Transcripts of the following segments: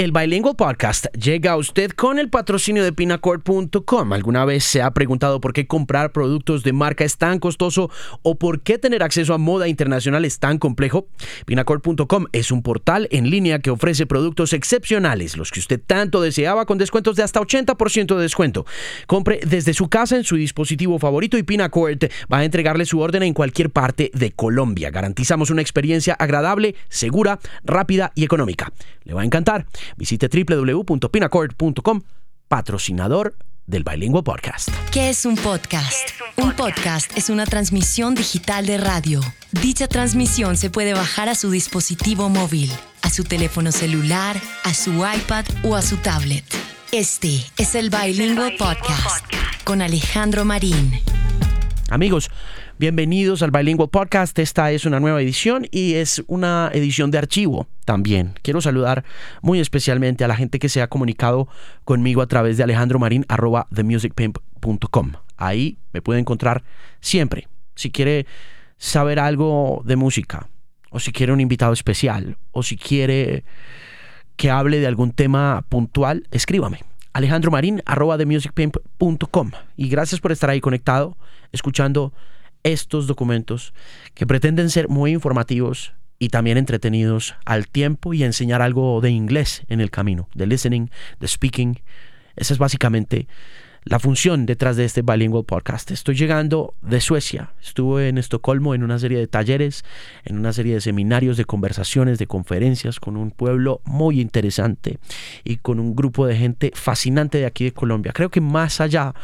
El Bilingual Podcast llega a usted con el patrocinio de pinacord.com. ¿Alguna vez se ha preguntado por qué comprar productos de marca es tan costoso o por qué tener acceso a moda internacional es tan complejo? Pinacord.com es un portal en línea que ofrece productos excepcionales, los que usted tanto deseaba con descuentos de hasta 80% de descuento. Compre desde su casa en su dispositivo favorito y Pinacord va a entregarle su orden en cualquier parte de Colombia. Garantizamos una experiencia agradable, segura, rápida y económica. Le va a encantar. Visite www.pinacord.com, patrocinador del Bilingual Podcast. ¿Qué es un podcast? un, podcast? es una transmisión digital de radio. Dicha transmisión se puede bajar a su dispositivo móvil, a su teléfono celular, a su iPad o a su tablet. Este es el Bilingual Podcast con Alejandro Marín. Amigos, bienvenidos al Bilingual Podcast. Esta es una nueva edición y es una edición de archivo también. Quiero saludar muy especialmente a la gente que se ha comunicado conmigo a través de Alejandro Marín themusicpimp.com. Ahí me puede encontrar siempre. Si quiere saber algo de música, o si quiere un invitado especial, o si quiere que hable de algún tema puntual, escríbame. Alejandro Marín, themusicpimp.com. Y gracias por estar ahí conectado escuchando estos documentos que pretenden ser muy informativos y también entretenidos al tiempo y enseñar algo de inglés en el camino, de listening, de speaking. Esa es básicamente la función detrás de este Bilingual Podcast. Estoy llegando de Suecia. Estuve en Estocolmo en una serie de talleres, en una serie de seminarios, de conversaciones, de conferencias con un pueblo muy interesante y con un grupo de gente fascinante de aquí de Colombia. Creo que más allá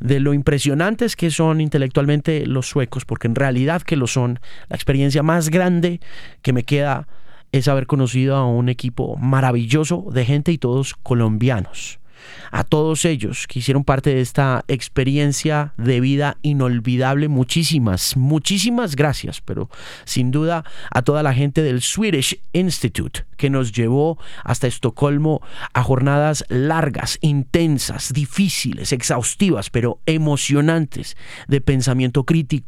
de lo impresionantes que son intelectualmente los suecos, porque en realidad que lo son, la experiencia más grande que me queda es haber conocido a un equipo maravilloso de gente y todos colombianos a todos ellos que hicieron parte de esta experiencia de vida inolvidable. Muchísimas, muchísimas gracias, pero sin duda a toda la gente del Swedish Institute que nos llevó hasta Estocolmo a jornadas largas, intensas, difíciles, exhaustivas, pero emocionantes de pensamiento críti,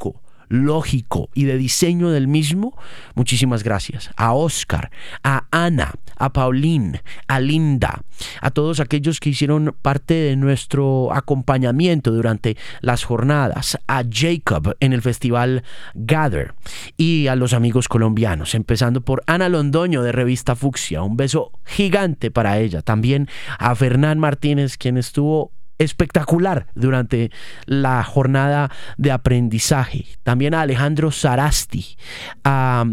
lógico y de diseño del mismo, muchísimas gracias. A Oscar, a Ana, a Pauline, a Linda, a todos aquellos que hicieron parte de nuestro acompañamiento durante las jornadas, a Jacob en el festival Gather y a los amigos colombianos, empezando por Ana Londoño de Revista Fucsia, un beso gigante para ella, también a Fernán Martínez, quien estuvo espectacular durante la jornada de aprendizaje. También a Alejandro Sarasti, a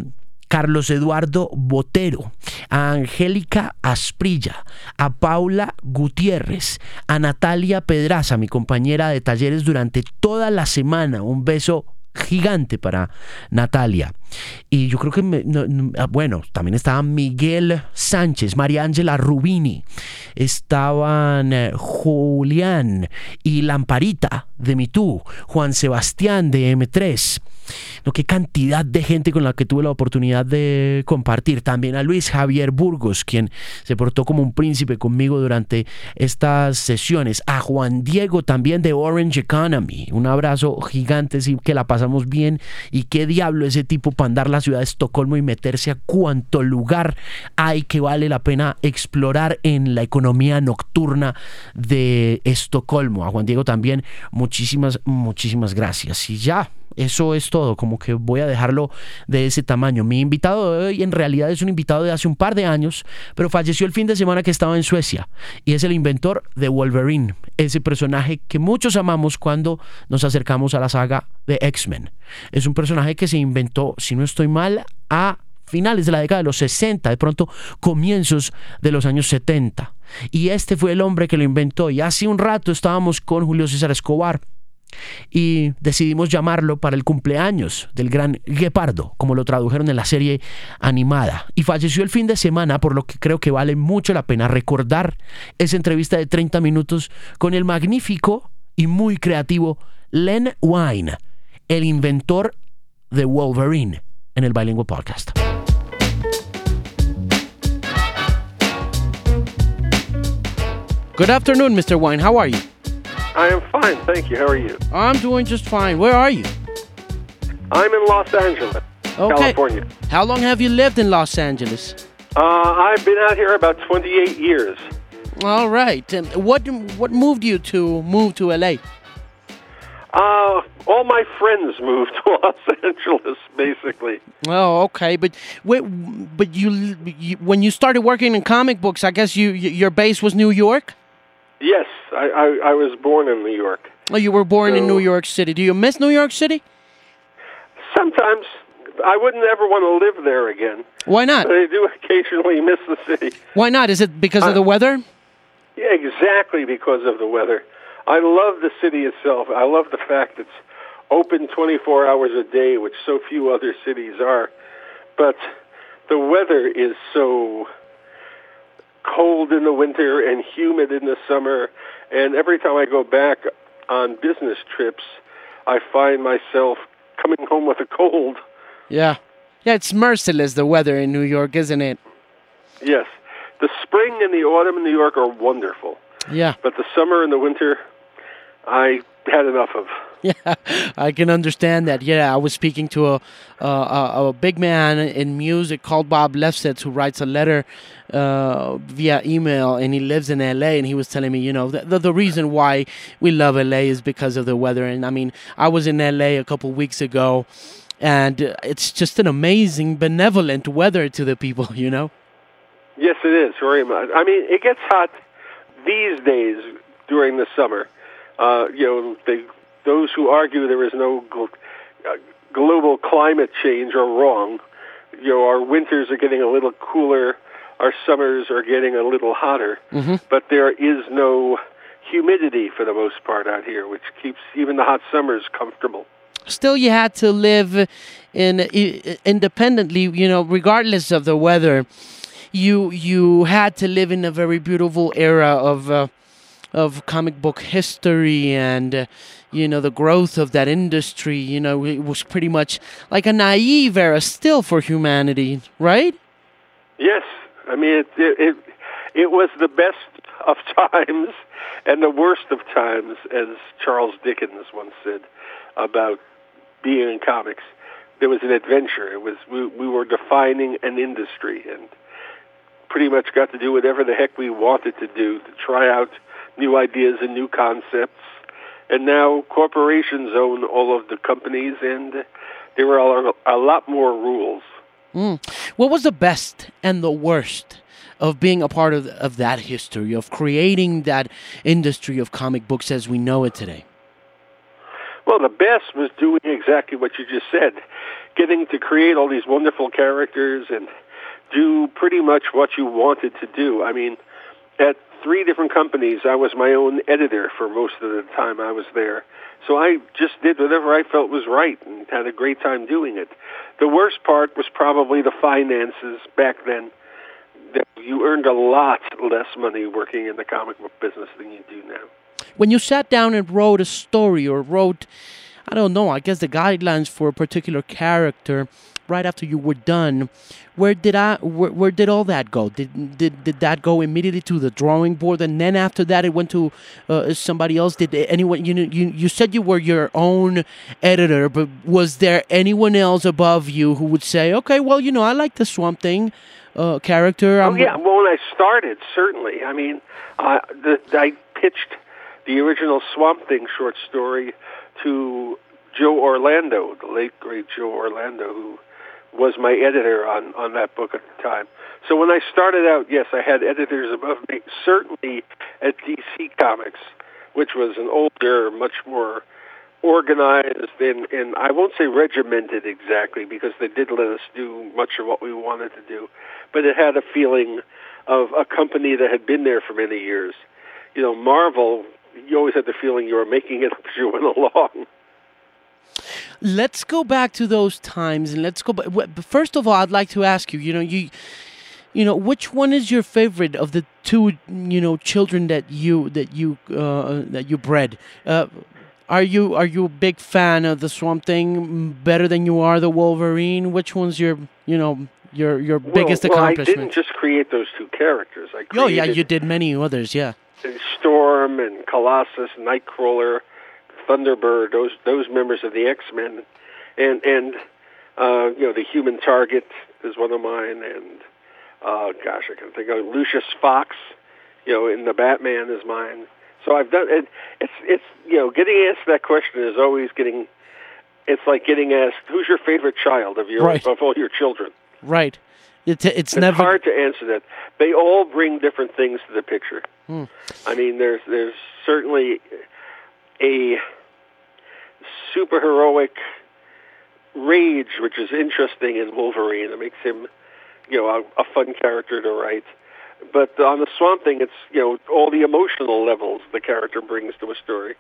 Carlos Eduardo Botero, a Angélica Asprilla, a Paula Gutiérrez, a Natalia Pedraza, mi compañera de talleres durante toda la semana. Un beso gigante para Natalia. Y yo creo que, ah, bueno, también estaba Miguel Sánchez, María Ángela Rubini, estaban eh, Julián y Lamparita de Mitú, Juan Sebastián de M3. No, qué cantidad de gente con la que tuve la oportunidad de compartir. También a Luis Javier Burgos, quien se portó como un príncipe conmigo durante estas sesiones. A Juan Diego también de Orange Economy. Un abrazo gigante, sí, que la pasamos bien. Y qué diablo ese tipo para andar la ciudad de Estocolmo y meterse a cuánto lugar hay que vale la pena explorar en la economía nocturna de Estocolmo. A Juan Diego también muchísimas, muchísimas gracias. Y ya, eso es todo, como que voy a dejarlo de ese tamaño. Mi invitado de hoy en realidad es un invitado de hace un par de años, pero falleció el fin de semana que estaba en Suecia y es el inventor de Wolverine, ese personaje que muchos amamos cuando nos acercamos a la saga de X-Men. Es un personaje que se inventó, si no estoy mal, a finales de la década de los 60, de pronto comienzos de los años 70. Y este fue el hombre que lo inventó. Y hace un rato estábamos con Julio César Escobar y decidimos llamarlo para el cumpleaños del gran Guepardo, como lo tradujeron en la serie animada. Y falleció el fin de semana, por lo que creo que vale mucho la pena recordar esa entrevista de 30 minutos con el magnífico y muy creativo Len Wine, el inventor de Wolverine, en el Bilingual Podcast. Good afternoon, Mr. Wine. How are you? I am fine, thank you. How are you? I'm doing just fine. Where are you? I'm in Los Angeles, Okay. California. How long have you lived in Los Angeles? Uh, I've been out here about 28 years. All right. And what what moved you to move to LA? Uh, all my friends moved to Los Angeles, basically. Oh, okay. But wait, but you, you when you started working in comic books, I guess you your base was New York. Yes, I, I, I was born in New York. Oh, you were born in New York City. Do you miss New York City? Sometimes I wouldn't ever want to live there again, Why not? but I do occasionally miss the city. Why not? Is it because of Uh, the weather? Yeah, exactly because of the weather. I love the city itself. I love the fact it's open 24 hours a day, which so few other cities are. But the weather is so cold in the winter and humid in the summer. And every time I go back on business trips, I find myself coming home with a cold. Yeah. Yeah, it's merciless the weather in New York, isn't it? Yes. The spring and the autumn in New York are wonderful. Yeah. But the summer and the winter, I had enough of. Yeah, I can understand that. Yeah, I was speaking to a a, a, big man in music called Bob Lefsetz who writes a letter uh, via email, and he lives in LA. And he was telling me, you know, the, the the reason why we love LA is because of the weather. And I mean, I was in LA a couple weeks ago, and it's just an amazing, benevolent weather to the people. You know. Yes, it is very much. I mean, it gets hot these days during the summer. Uh, you know, they, those who argue there is no gl- uh, global climate change are wrong. You know, our winters are getting a little cooler, our summers are getting a little hotter, but there is no humidity for the most part out here, which keeps even the hot summers comfortable. still you had to live in independently you know regardless of the weather you you had to live in a very beautiful era of uh, of comic book history and uh, you know the growth of that industry you know it was pretty much like a naive era still for humanity right Yes, I mean it. It it, it was the best of times and the worst of times, as Charles Dickens once said about being in comics. There was an adventure. It was we we were defining an industry and pretty much got to do whatever the heck we wanted to do to try out new ideas and new concepts. And now corporations own all of the companies, and there are a, a lot more rules. Hmm. what was the best and the worst of being a part of, of that history of creating that industry of comic books as we know it today Well, the best was doing exactly what you just said, getting to create all these wonderful characters and do pretty much what you wanted to do. I mean, at three different companies, I was my own editor for most of the time I was there. So I just did whatever I felt was right and had a great time doing it. The worst part was probably the finances back then. That You earned a lot less money working in the comic book business than you do now. when you sat down and wrote a story or wrote i don't know i guess the guidelines for a particular character right after you were done where did i where, where did all that go did, did did that go immediately to the drawing board and then after that it went to uh, somebody else did anyone you know you, you said you were your own editor but was there anyone else above you who would say okay well you know i like the swamp thing uh, character Oh yeah, well when I started, certainly. I mean, uh, the, I pitched the original Swamp Thing short story to Joe Orlando, the late great Joe Orlando, who was my editor on on that book at the time. So when I started out, yes, I had editors above me. Certainly at DC Comics, which was an older, much more organized and, and I won't say regimented exactly because they did let us do much of what we wanted to do, but it had a feeling of a company that had been there for many years. You know, Marvel, you always had the feeling you were making it as you went along. Let's go back to those times and let's go back first of all i'd like to ask you you know you you know which one is your favorite of the two you know children that you that you uh, that you bred? Uh, are you are you a big fan of the swamp thing better than you are the wolverine? Which one's your you know your your biggest well, well, I accomplishment? didn't just create those two characters. I oh yeah you did many others yeah. Storm and Colossus, Nightcrawler, Thunderbird, those those members of the X Men, and and uh, you know the Human Target is one of mine, and Uh, gosh, I can think of Lucius Fox. You know, in the Batman is mine. So I've done it. It's it's you know, getting asked that question is always getting. It's like getting asked, "Who's your favorite child of your Right. of all your children?" Right. It's it's, It's never hard to answer that. They all bring different things to the picture. Hmm. I mean, there's there's certainly a superheroic rage, which is interesting in Wolverine. It makes him, you know, a, a fun character to write. But on the Swamp Thing, it's you know all the emotional levels the character brings to a story.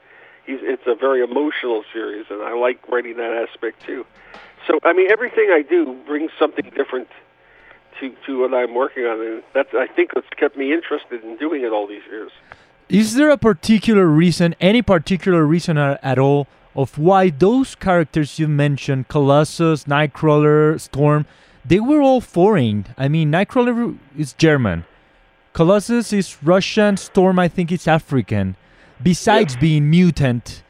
He's, it's a very emotional series, and I like writing that aspect too. So I mean, everything I do brings something different to to what I'm working on, and that's I think what's kept me interested in doing it all these years. Is there a particular reason, any particular reason at all, of why those characters you mentioned, Colossus, Nightcrawler, Storm, they were all foreign? I mean, Nightcrawler is German, Colossus is Russian, Storm, I think, is African. Besides being mutant,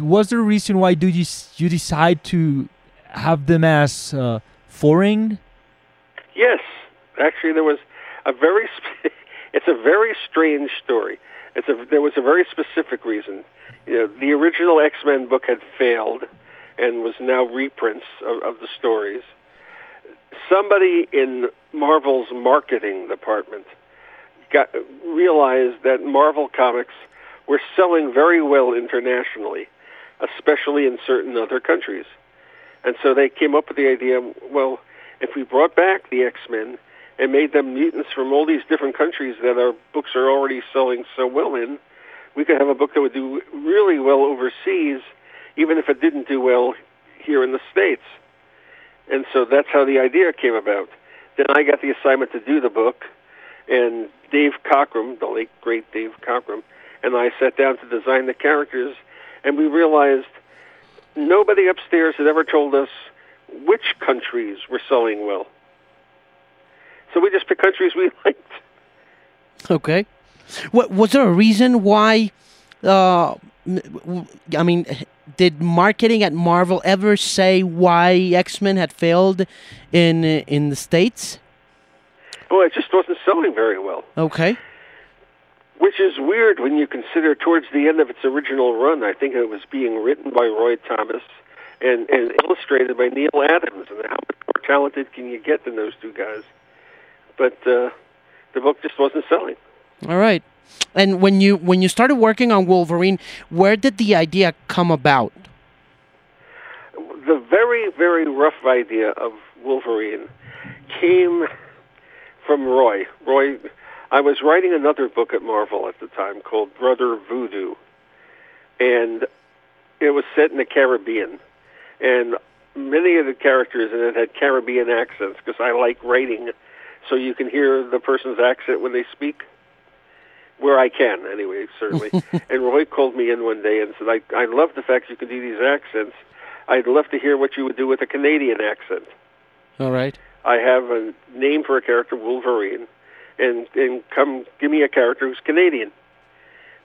was there a reason why do you you decide to have them as uh, foreign? Yes, actually, there was a very. Sp- it's a very strange story. It's a there was a very specific reason. You know, the original X Men book had failed, and was now reprints of, of the stories. Somebody in Marvel's marketing department got realized that Marvel comics were selling very well internationally, especially in certain other countries. And so they came up with the idea, well, if we brought back the X-Men and made them mutants from all these different countries that our books are already selling so well in, we could have a book that would do really well overseas, even if it didn't do well here in the States. And so that's how the idea came about. Then I got the assignment to do the book, and Dave Cockrum, the late great Dave Cockrum, and I sat down to design the characters, and we realized nobody upstairs had ever told us which countries were selling well. So we just picked countries we liked. Okay. What was there a reason why? Uh, I mean, did marketing at Marvel ever say why X Men had failed in in the states? Well, it just wasn't selling very well, Okay. which is weird when you consider towards the end of its original run, I think it was being written by Roy Thomas and, and illustrated by Neal Adams. And how much more talented can you get than those two guys? But uh, the book just wasn't selling. All right. And when you when you started working on Wolverine, where did the idea come about? the very, very rough idea of Wolverine came from Roy. Roy, I was writing another book at Marvel at the time called Brother Voodoo, and it was set in the Caribbean, and many of the characters in it had Caribbean accents because I like writing, so you can hear the person's accent when they speak. Where I can, anyway, certainly. and Roy called me in one day and said, "I I love the fact you can do these accents. I'd love to hear what you would do with a Canadian accent. All right. I have a name for a character, Wolverine, and and come give me a character who's Canadian."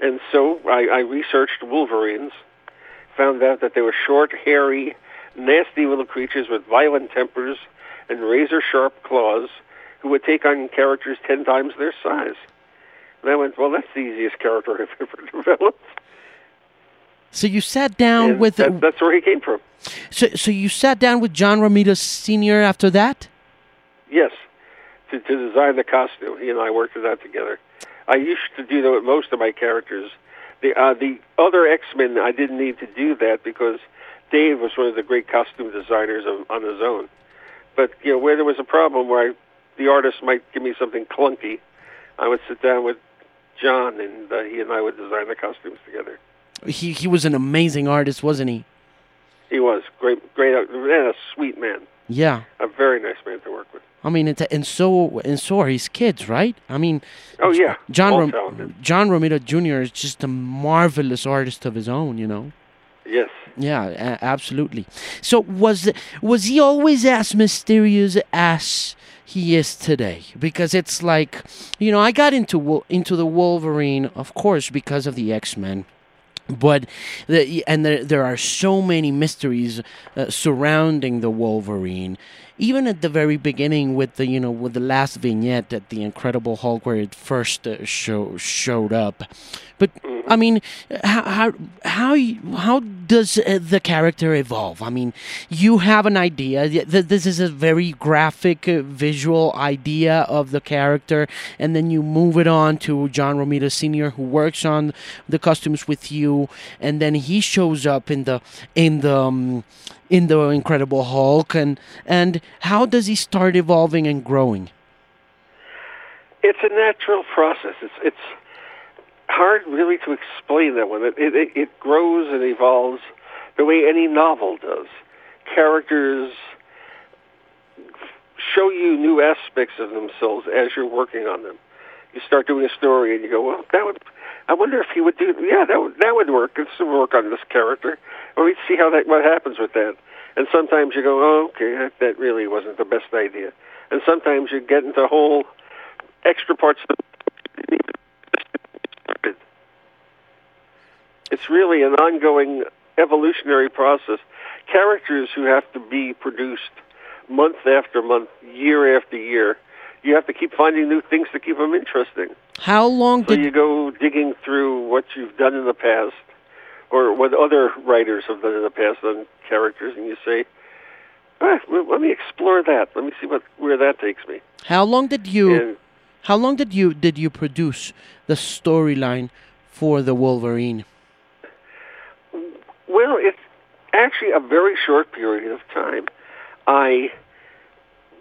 And so I, I researched Wolverines, found out that they were short, hairy, nasty little creatures with violent tempers and razor sharp claws who would take on characters ten times their size. And I went, well, that's the easiest character I've ever developed. So you sat down And with that, that's where he came from. so so you sat down with John Romita Senior after that. Yes, to, to design the costume. He and I worked it out together. I used to do that with most of my characters. The uh, the other X Men, I didn't need to do that because Dave was one of the great costume designers of, on his own. But you know, where there was a problem where I, the artist might give me something clunky, I would sit down with John, and uh, he and I would design the costumes together. He he was an amazing artist, wasn't he? He was great, great, and a sweet man, Yeah. a very nice man to work with. I mean, it's and so and so are his kids, right? I mean, Oh yeah, John Rom- John Romita Jr. is just a marvelous artist of his own, you know. Yes. Yeah, absolutely. So was was he always as mysterious as he is today? Because it's like, you know, I got into into the Wolverine, of course, because of the X Men. But the, and there there are so many mysteries uh, surrounding the Wolverine. Even at the very beginning with the you know with the last vignette at the Incredible Hulk where it first uh, show showed up. But I mean, how how how, how does uh, the character evolve? I mean, you have an idea. Th- th- This is a very graphic, uh, visual idea of the character, and then you move it on to John Romita Sr., who works on the costumes with you, and then he shows up in the in the um, in the Incredible Hulk, and and how does he start evolving and growing? It's a natural process. It's it's hard really to explain that one. It it, it grows and evolves the way any novel does. Characters show you new aspects of themselves as you're working on them. You start doing a story and you go, well, that would. I wonder if he would do. Yeah, that would that would work. Let's work on this character. Let me see how that what happens with that. And sometimes you go, oh, okay, that, that really wasn't the best idea. And sometimes you get into whole extra parts of the it's really an ongoing evolutionary process. Characters who have to be produced month after month, year after year, you have to keep finding new things to keep them interesting. How long So did you go digging through what you've done in the past, or what other writers have done in the past on characters, and you say, ah, well, "Let me explore that. Let me see what where that takes me." how long did you And how long did you did you produce the storyline for the Wolverine? Well, it's actually a very short period of time. I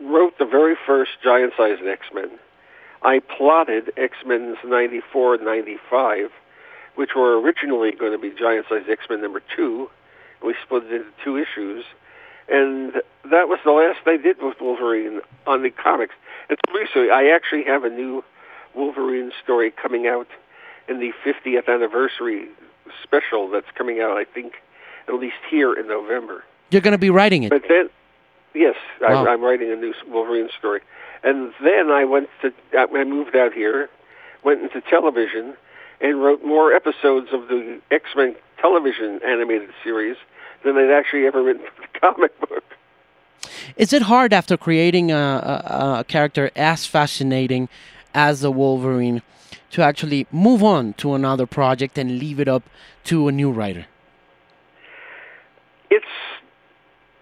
wrote the very first giant sized X Men. I plotted X Men's 94 and 95, which were originally going to be giant sized X Men number two. We split it into two issues. And that was the last they did with Wolverine on the comics. And recently, I actually have a new Wolverine story coming out in the 50th anniversary special that's coming out, I think, at least here in November. You're going to be writing it. But then, yes, Wow. I, I'm writing a new Wolverine story. And then I went to, I moved out here, went into television, and wrote more episodes of the X Men television animated series than I'd actually ever written for the comic book. Is it hard after creating a, a, a character as fascinating as the Wolverine to actually move on to another project and leave it up to a new writer? It's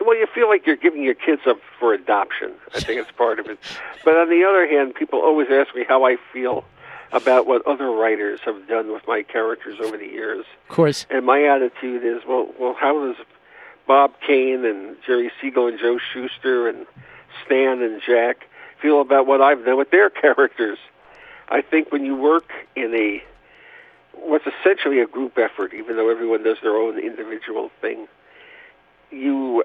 well, you feel like you're giving your kids up for adoption. I think it's part of it. But on the other hand, people always ask me how I feel about what other writers have done with my characters over the years. Of course. And my attitude is, well, well, how does Bob Kane and Jerry Siegel and Joe Shuster and Stan and Jack feel about what I've done with their characters? I think when you work in a what's essentially a group effort, even though everyone does their own individual thing, you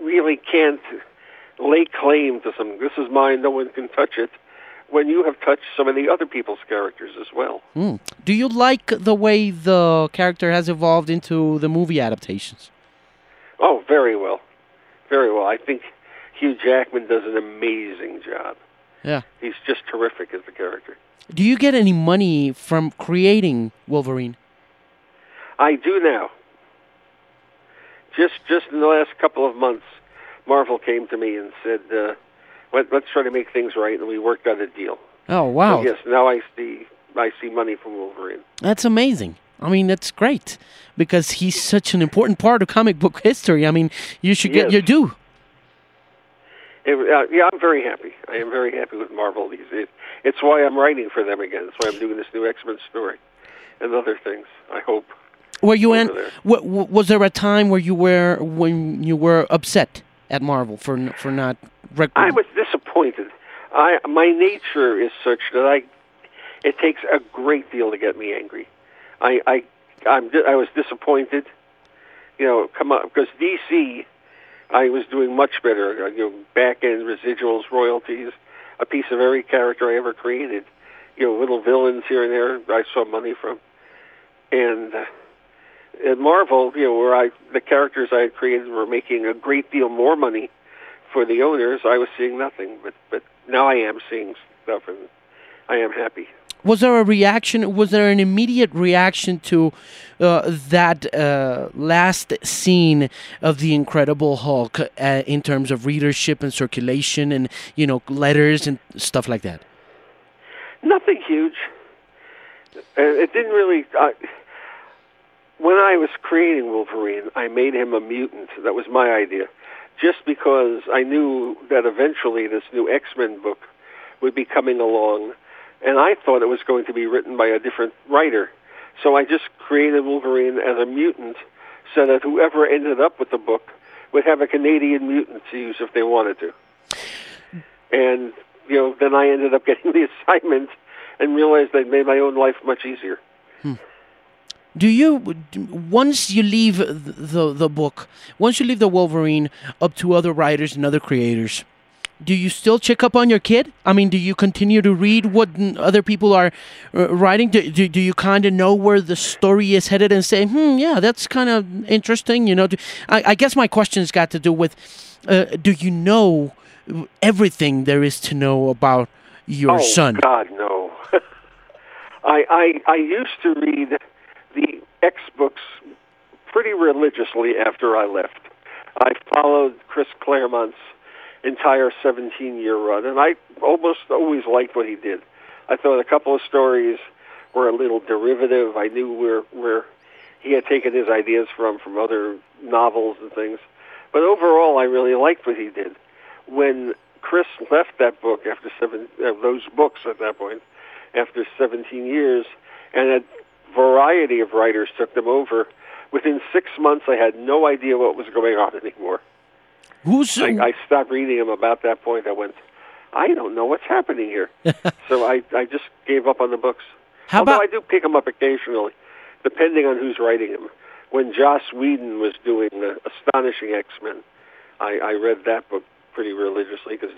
really can't lay claim to some. This is mine. No one can touch it. When you have touched some of the other people's characters as well. Hmm. Do you like the way the character has evolved into the movie adaptations? Oh, very well, very well. I think Hugh Jackman does an amazing job. Yeah. He's just terrific as the character. Do you get any money from creating Wolverine? I do now. Just just in the last couple of months, Marvel came to me and said, uh, Let, "Let's try to make things right," and we worked out a deal. Oh wow, So yes, now I see I see money from Wolverine. that's amazing. I mean, that's great because he's such an important part of comic book history. I mean, you should get Yes. your due. It, uh, yeah, I'm very happy. I am very happy with Marvel these days. It's why I'm writing for them again. It's why I'm doing this new X Men story and other things. I hope. Were you in? There. wa- wa- was there a time where you were when you were upset at Marvel for n- for not? I was disappointed. I my nature is such that I it takes a great deal to get me angry. I I I'm I was disappointed. You know, come on, because DC, I was doing much better. uh, You know, back end residuals, royalties, a piece of every character I ever created. You know, little villains here and there I saw money from, and. Uh, at Marvel, you know, where I the characters I had created were making a great deal more money for the owners, I was seeing nothing. But but now I am seeing stuff, and I am happy. was there a reaction? Was there an immediate reaction to uh, that uh, last scene of the Incredible Hulk uh, in terms of readership and circulation, and you know letters and stuff like that? Nothing huge. Uh, It didn't really. When I was creating Wolverine, I made him a mutant. That was my idea, just because I knew that eventually this new X Men book would be coming along, and I thought it was going to be written by a different writer. So I just created Wolverine as a mutant, so that whoever ended up with the book would have a Canadian mutant to use if they wanted to. And you know, then I ended up getting the assignment and realized I'd made my own life much easier. Hmm. Do you once you leave the, the book, once you leave the Wolverine up to other writers and other creators, do you still check up on your kid? I mean, do you continue to read what other people are uh, writing? Do, do, do you kind of know where the story is headed and say, hmm, yeah, that's kind of interesting? You know, do, I, I guess my question's got to do with, uh, do you know everything there is to know about your oh son? God, no. I, I I used to read the X books pretty religiously after I left. I followed Chris Claremont's entire 17-year run, and I almost always liked what he did. I thought a couple of stories were a little derivative. I knew where where he had taken his ideas from from other novels and things, but overall, I really liked what he did. When Chris left that book after seven uh, those books at that point, after 17 years, and a variety of writers took them over. Within six months, I had no idea what was going on anymore. Who's I, I stopped reading them about that point. I went, I don't know what's happening here. so I, I just gave up on the books. how Although about I do pick them up occasionally, depending on who's writing them. When Joss Whedon was doing the Astonishing X-Men, I, I read that book pretty religiously because,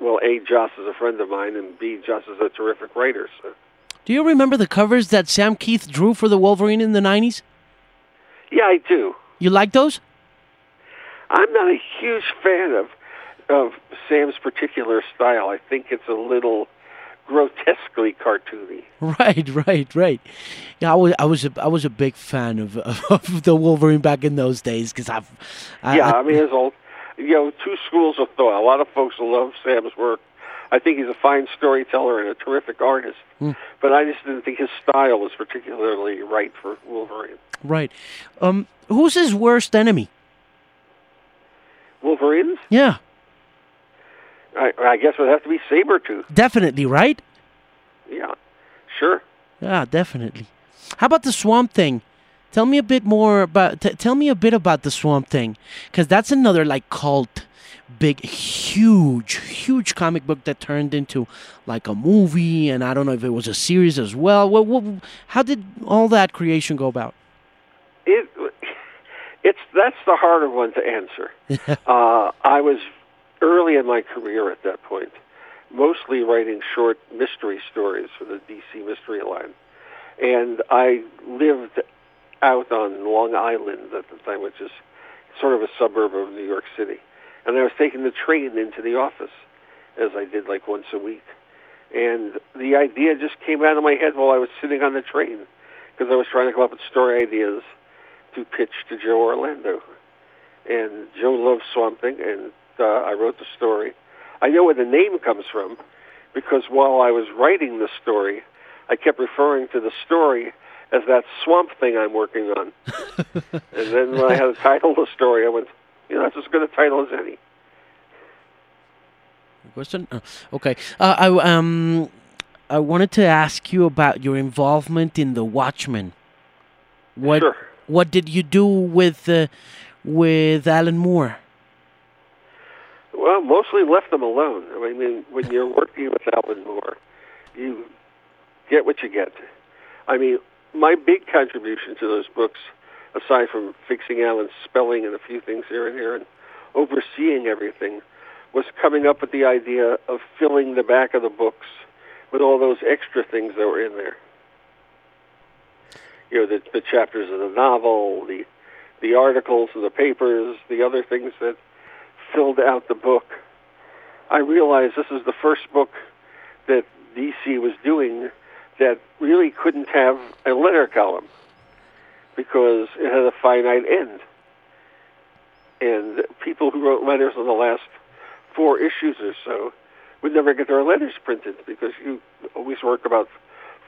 well, A, Joss is a friend of mine, and B, Joss is a terrific writer. So. Do you remember the covers that Sam Kieth drew for the Wolverine in the 90s? Yeah, I do. You like those? I'm not a huge fan of of Sam's particular style. I think it's a little grotesquely cartoony. Right, right, right. Yeah, I was, I was, a, I was a big fan of, of the Wolverine back in those days because I've, I, yeah, I mean, there's all you know, two schools of thought. A lot of folks love Sam's work. I think he's a fine storyteller and a terrific artist, but I just didn't think his style was particularly right for Wolverine. right. Um, who's his worst enemy? Wolverine's, Yeah, I, I guess, would have to be Sabretooth. definitely, right? Yeah, sure. Yeah, definitely. How about the Swamp Thing? Tell me a bit more about. T- tell me a bit about the Swamp Thing, because that's another like cult, big, huge, huge comic book that turned into like a movie, and I don't know if it was a series as well. What, what, how did all that creation go about? it it's that's the harder one to answer. uh, I was early in my career at that point, mostly writing short mystery stories for the DC Mystery Line, and I lived out on Long Island at the time, which is sort of a suburb of New York City, and I was taking the train into the office, as I did like once a week, and the idea just came out of my head while I was sitting on the train because I was trying to come up with story ideas to pitch to Joe Orlando. And Joe loved Swamp Thing, and uh, I wrote the story. I know where the name comes from because while I was writing the story, I kept referring to the story as that Swamp Thing I'm working on. and then when I had to title the story, I went, you know, that's as good a title as any. Question? Oh, okay. Uh, I um, I wanted to ask you about your involvement in the Watchmen. What Sure. What did you do with uh, with Alan Moore? Well, mostly left them alone. I mean, when you're working with Alan Moore, you get what you get. I mean, my big contribution to those books, aside from fixing Alan's spelling and a few things here and here and overseeing everything, was coming up with the idea of filling the back of the books with all those extra things that were in there. You know, the, the chapters of the novel, the the articles of the papers, the other things that filled out the book. I realized this is the first book that DC was doing that really couldn't have a letter column because it had a finite end. And people who wrote letters in the last four issues or so would never get their letters printed because you always work about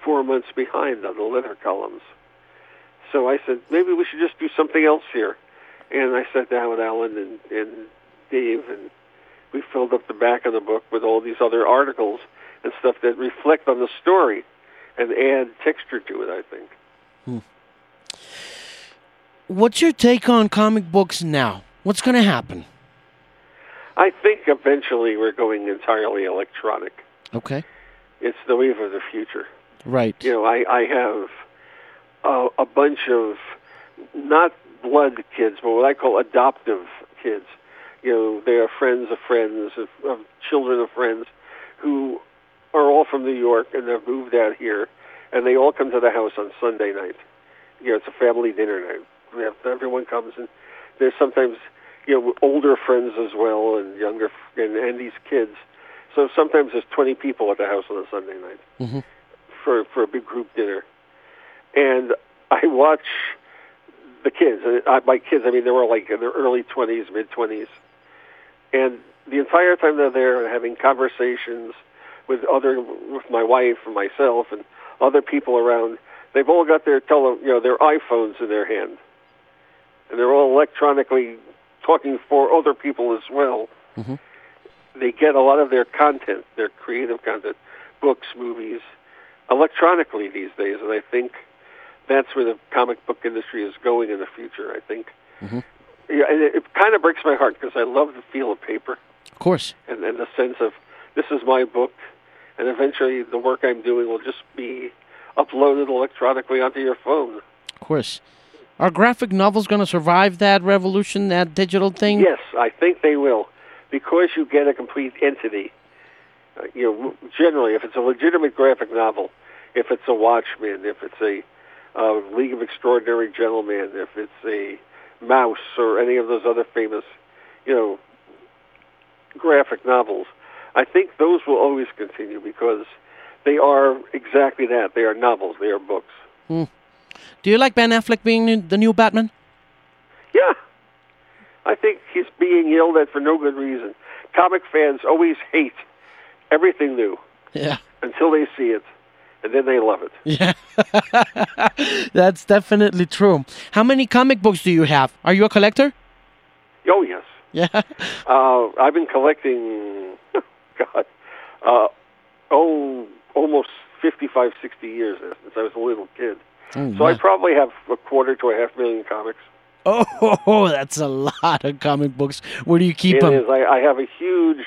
four months behind on the letter columns. So I said, maybe we should just do something else here. And I sat down with Alan and, and Dave, and we filled up the back of the book with all these other articles and stuff that reflect on the story and add texture to it, I think. Hmm. What's your take on comic books now? What's going to happen? I think eventually we're going entirely electronic. Okay. It's the wave of the future. Right. You know, I, I have a, a bunch of not blood kids, but what I call adoptive kids. You know, they are friends of friends, of, of children of friends, who are all from New York and they've moved out here, and they all come to the house on Sunday night. You know, it's a family dinner night. We have everyone comes, and there's sometimes you know older friends as well, and younger, and, and these kids. So sometimes there's 20 people at the house on a Sunday night Mhm. for for a big group dinner, and I watch the kids. And I, by kids, I mean they were like in their early 20s, mid 20s, and the entire time they're there having conversations with other, with my wife and myself and other people around. They've all got their tele, you know, their iPhones in their hand, and they're all electronically talking for other people as well. Mhm. They get a lot of their content, their creative content, books, movies, electronically these days, and I think that's where the comic book industry is going in the future. I think. Mhm. Yeah, and it, it kind of breaks my heart because I love the feel of paper Of course. and, and the sense of this is my book, and eventually the work I'm doing will just be uploaded electronically onto your phone. Of course. Are graphic novels going to survive that revolution, that digital thing? Yes, I think they will, because you get a complete entity. Uh, you know, generally, if it's a legitimate graphic novel, if it's a Watchmen, if it's a uh, League of Extraordinary Gentlemen, if it's a Maus or any of those other famous, you know, graphic novels, I think those will always continue because they are exactly that. They are novels. They are books. Do you like Ben Affleck being the new Batman? Yeah. I think he's being yelled at for no good reason. Comic fans always hate everything new Yeah. until they see it, and then they love it. Yeah. That's definitely true. How many comic books do you have? Are you a collector? Oh, yes. Yeah. Uh, I've been collecting, God, uh, oh, almost 55, 60 years since I was a little kid. Oh, So I probably have a quarter to a half million comics. Oh, that's a lot of comic books. Where do you keep It them? is. I, I have a huge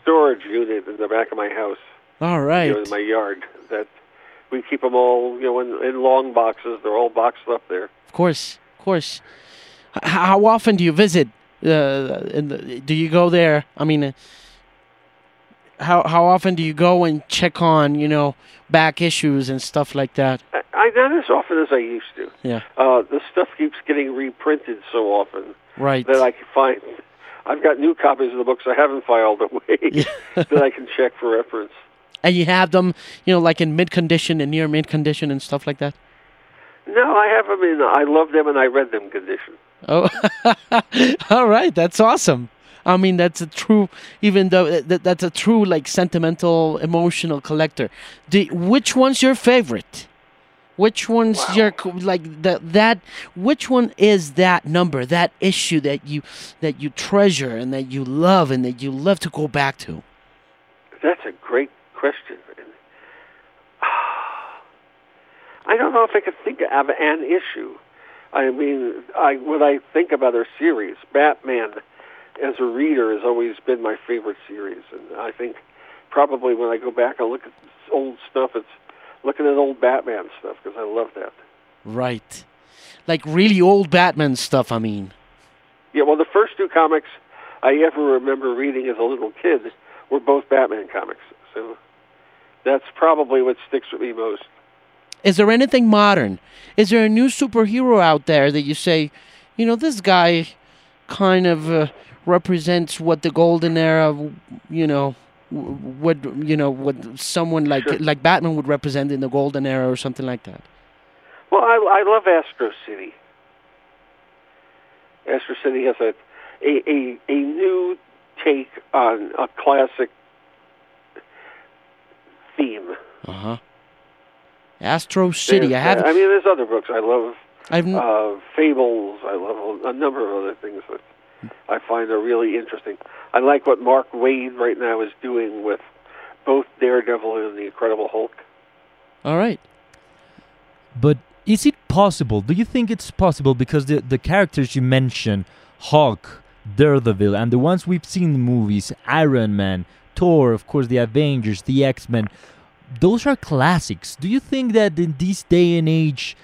storage unit in the back of my house. All right. you know, in my yard that we keep them all, you know, in, in long boxes. They're all boxed up there. Of course, of course. How often do you visit? Uh, in the, do you go there? I mean, uh, how how often do you go and check on you know back issues and stuff like that? I, I not as often as I used to. Yeah. Uh, the stuff keeps getting reprinted so often Right. that I can find. I've got new copies of the books I haven't filed away that I can check for reference. and you have them, you know, like in mint condition and near mint condition and stuff like that. No, I have them in. I love them and I read them condition. Oh, all right. That's awesome. I mean, that's a true, even though uh, that, that's a true, like, sentimental, emotional collector. Do, which one's your favorite? Which one's Wow. your like the, that? Which one is that number, that issue that you that you treasure and that you love and that you love to go back to? That's a great question. I don't know if I could think of an issue. I mean, I when I think about our series, Batman as a reader has always been my favorite series, and I think probably when I go back and look at old stuff, it's looking at old Batman stuff because I love that. Right, like really old Batman stuff. I mean, Yeah, well, the first two comics I ever remember reading as a little kid were both Batman comics, so that's probably what sticks with me most. is there anything modern? Is there a new superhero out there that you say, you know, this guy kind of uh, represents what the golden era, you know, what you know what someone like Sure. like Batman would represent in the golden era or something like that. Well, I, I love Astro City. Astro City has a, a, a, a new take on a classic theme. Uh huh. Astro City. I have. I mean, there's other books I love. I've. Uh, Fables. I love a, a number of other things that I find are really interesting. I like what Mark Waid right now is doing with both Daredevil and the Incredible Hulk. all right. But is it possible? Do you think it's possible because the the characters you mentioned, Hulk, Daredevil, and the ones we've seen in the movies, Iron Man, Thor, of course, the Avengers, the X Men, those are classics. Do you think that in this day and age,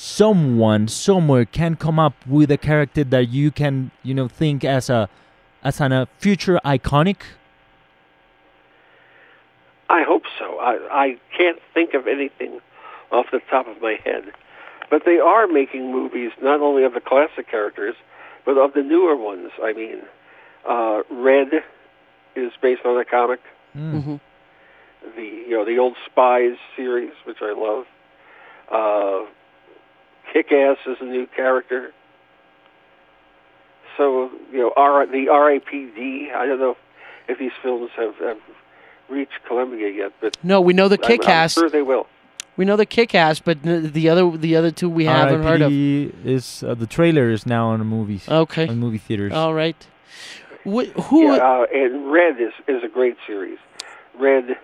someone somewhere can come up with a character that you can, you know, think as a as an, a future iconic? I hope so. I, I can't think of anything off the top of my head. But they are making movies not only of the classic characters, but of the newer ones. I mean, uh, Red is based on a comic. Mm. hmm The you know the old Spies series, which I love. Uh, Kick-Ass is a new character. So you know, R, the R.I.P.D. I don't know if these films have, have reached Colombia yet, but No, we know the I'm- I'm Kick-Ass. sure they will. We know the Kick-Ass, but the other the other two we haven't heard of. Is uh, the trailer is now on the movies Okay. on movie theaters. All right. Wh- who? Yeah, uh, and Red is is a great series. Red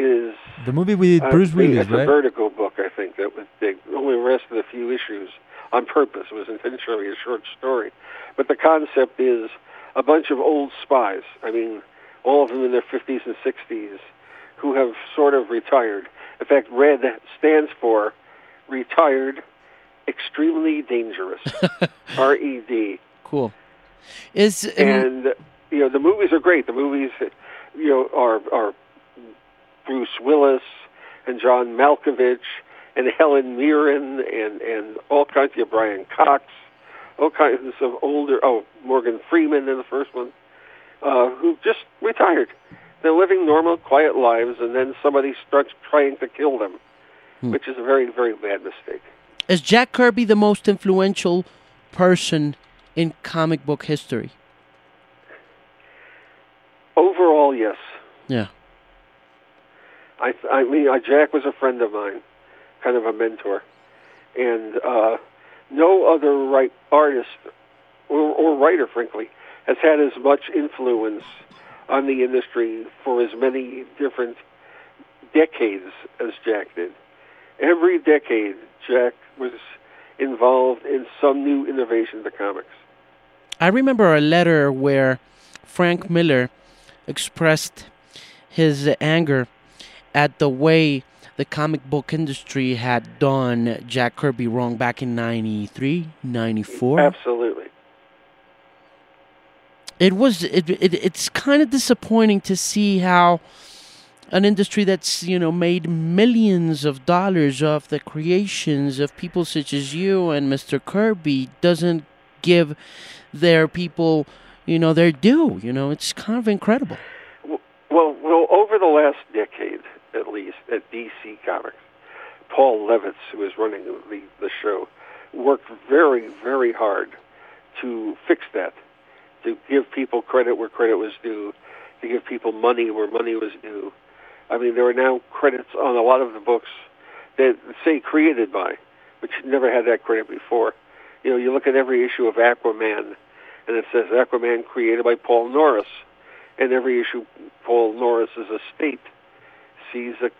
is The movie with uh, Bruce Willis, it's a right? Vertigo book, I think that was they only rested a few issues on purpose. It was intentionally a short story, but the concept is a bunch of old spies. I mean, all of them in their fifties and sixties, who have sort of retired. In fact, Red stands for retired, extremely dangerous. R E D. cool. Is and you know the movies are great. The movies, you know, are are Bruce Willis and John Malkovich and Helen Mirren and and all kinds of Brian Cox, all kinds of older. Oh, Morgan Freeman in the first one, uh, who just retired. They're living normal, quiet lives, and then somebody starts trying to kill them, which is a very, very bad mistake. is Jack Kirby the most influential person in comic book history? Overall, yes. Yeah. I, I mean, Jack was a friend of mine, kind of a mentor, and uh, no other right artist or, or writer, frankly, has had as much influence on the industry for as many different decades as Jack did. Every decade, Jack was involved in some new innovation to comics. I remember a letter where Frank Miller expressed his anger at the way the comic book industry had done Jack Kirby wrong back in 93, 94. Absolutely. It was it, it it's kind of disappointing to see how an industry that's, you know, made millions of dollars off the creations of people such as you and Mr. Kirby doesn't give their people, you know, their due. You know, it's kind of incredible. Well, well, over the last decade, at least, at DC Comics, Paul Levitz, who was running the, the show, worked very, very hard to fix that, to give people credit where credit was due, to give people money where money was due. I mean, there are now credits on a lot of the books that say created by, which never had that credit before. You know, you look at every issue of Aquaman, and it says Aquaman created by Paul Norris and every issue Paul Norris's estate sees a,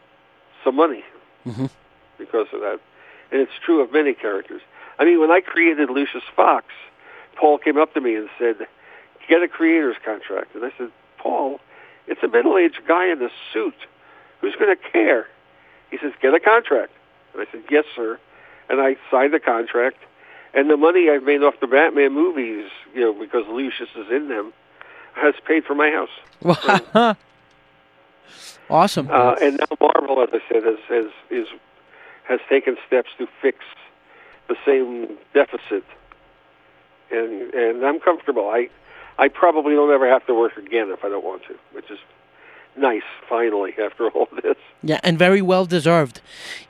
some money Mhm. because of that. And it's true of many characters. I mean, when I created Lucius Fox, Paul came up to me and said, "Get a creator's contract." And I said, "Paul, it's a middle-aged guy in a suit. Who's going to care?" He says, "Get a contract." And I said, "Yes, sir." And I signed the contract. And the money I've made off the Batman movies, you know, because Lucius is in them, has paid for my house. Wow. Awesome. Uh, and now Marvel, as I said, has, has is has taken steps to fix the same deficit, and and I'm comfortable. I I probably don't ever have to work again if I don't want to, which is nice finally after all this. Yeah, and very well deserved.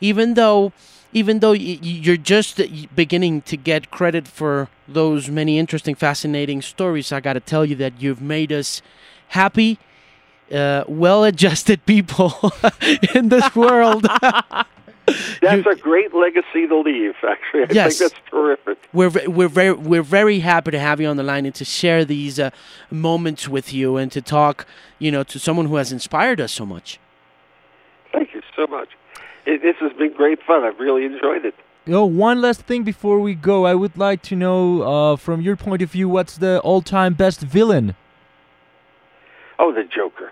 Even though even though you're just beginning to get credit for those many interesting fascinating stories, I got to tell you that you've made us happy uh, well-adjusted people in this world. That's you, a great legacy to leave. Actually, I yes. think that's terrific. We're we're very we're very happy to have you on the line and to share these uh, moments with you and to talk, you know, to someone who has inspired us so much. Thank you so much. It, this has been great fun. I've really enjoyed it. Oh, one last thing before we go, I would like to know, uh, from your point of view, what's the all-time best villain? Oh, the Joker.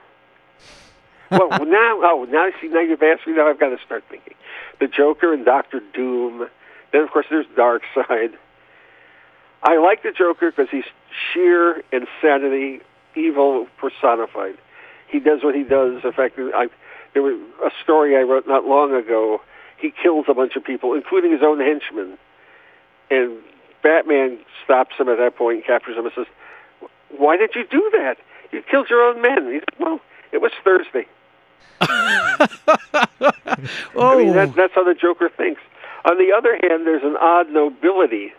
Well, now, oh, now see, now you've asked me. Now I've got to start thinking. The Joker and Doctor Doom. Then, of course, there's Darkseid. I like the Joker because he's sheer insanity, evil personified. He does what he does. Fact, I, there was a story I wrote not long ago. He kills a bunch of people, including his own henchmen. And Batman stops him at that point, captures him, and says, "Why did you do that? You killed your own men." He said, "Well, it was Thursday." Oh. I mean, that, oh. that's how the Joker thinks. On the other hand, there's an odd nobility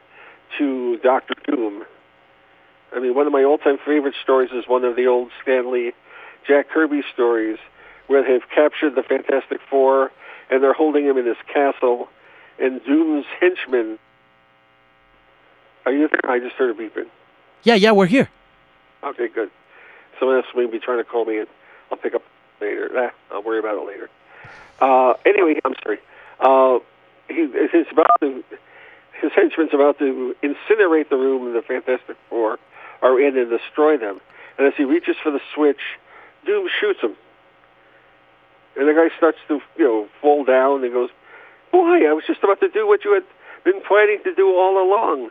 to Doctor Doom. I mean, one of my all-time favorite stories is one of the old Stan Lee Jack Kirby stories where they've captured the Fantastic Four and they're holding him in his castle, and Doom's henchmen. Are you there? I just heard a beeping. Yeah, yeah, we're here. Okay, good. Someone else may be trying to call me, and I'll pick up later. Nah, I'll worry about it later. Uh, anyway, I'm sorry. Uh, he, he's about to, his henchman's about to incinerate the room the Fantastic Four are in and destroy them. And as he reaches for the switch, Doom shoots him. And the guy starts to, you know, fall down and goes, Boy, I was just about to do what you had been planning to do all along.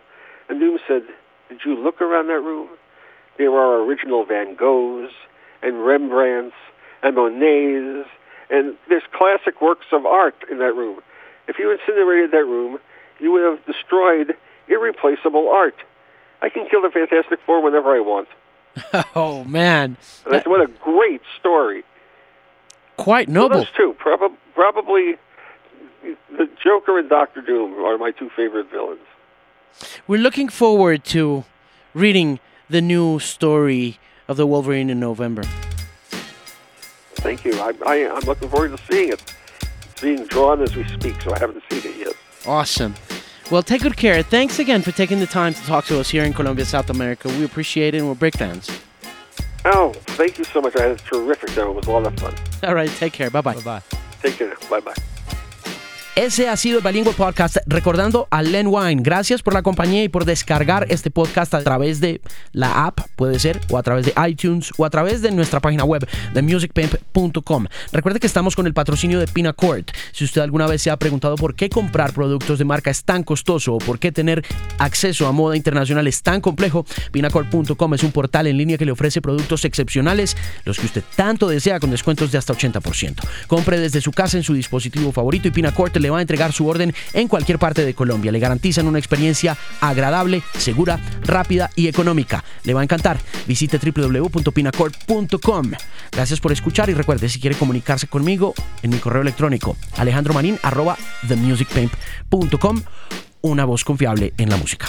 And Doom said, Did you look around that room? There are original Van Goghs and Rembrandts and Monets, and there's classic works of art in that room. If you incinerated that room, you would have destroyed irreplaceable art. I can kill the Fantastic Four whenever I want. oh man, that's what a great story. Quite noble. Well, those two, prob- probably the Joker and Doctor Doom are my two favorite villains. We're looking forward to reading the new story of the Wolverine in November. Thank you. I, I, I'm looking forward to seeing it. It's being drawn as we speak, so I haven't seen it yet. Awesome. Well, take good care. Thanks again for taking the time to talk to us here in Colombia, South America. We appreciate it and we're big fans. Oh, thank you so much. I had a terrific time. It was a lot of fun. All right, take care. Bye bye. Bye bye. Take care. Bye bye. Ese ha sido el Bilingüe Podcast. Recordando a Len Wine, gracias por la compañía y por descargar este podcast a través de la app, puede ser, o a través de iTunes, o a través de nuestra página web, de musicpimp.com. Recuerde que estamos con el patrocinio de Pinacord. Si usted alguna vez se ha preguntado por qué comprar productos de marca es tan costoso o por qué tener acceso a moda internacional es tan complejo, Pinacord.com es un portal en línea que le ofrece productos excepcionales, los que usted tanto desea con descuentos de hasta 80%. Compre desde su casa en su dispositivo favorito y Pinacord le va a entregar su orden en cualquier parte de Colombia. Le garantizan una experiencia agradable, segura, rápida y económica. Le va a encantar. Visite www.pinacord.com. Gracias por escuchar y recuerde, si quiere comunicarse conmigo en mi correo electrónico themusicpimp.com. Una voz confiable en la música.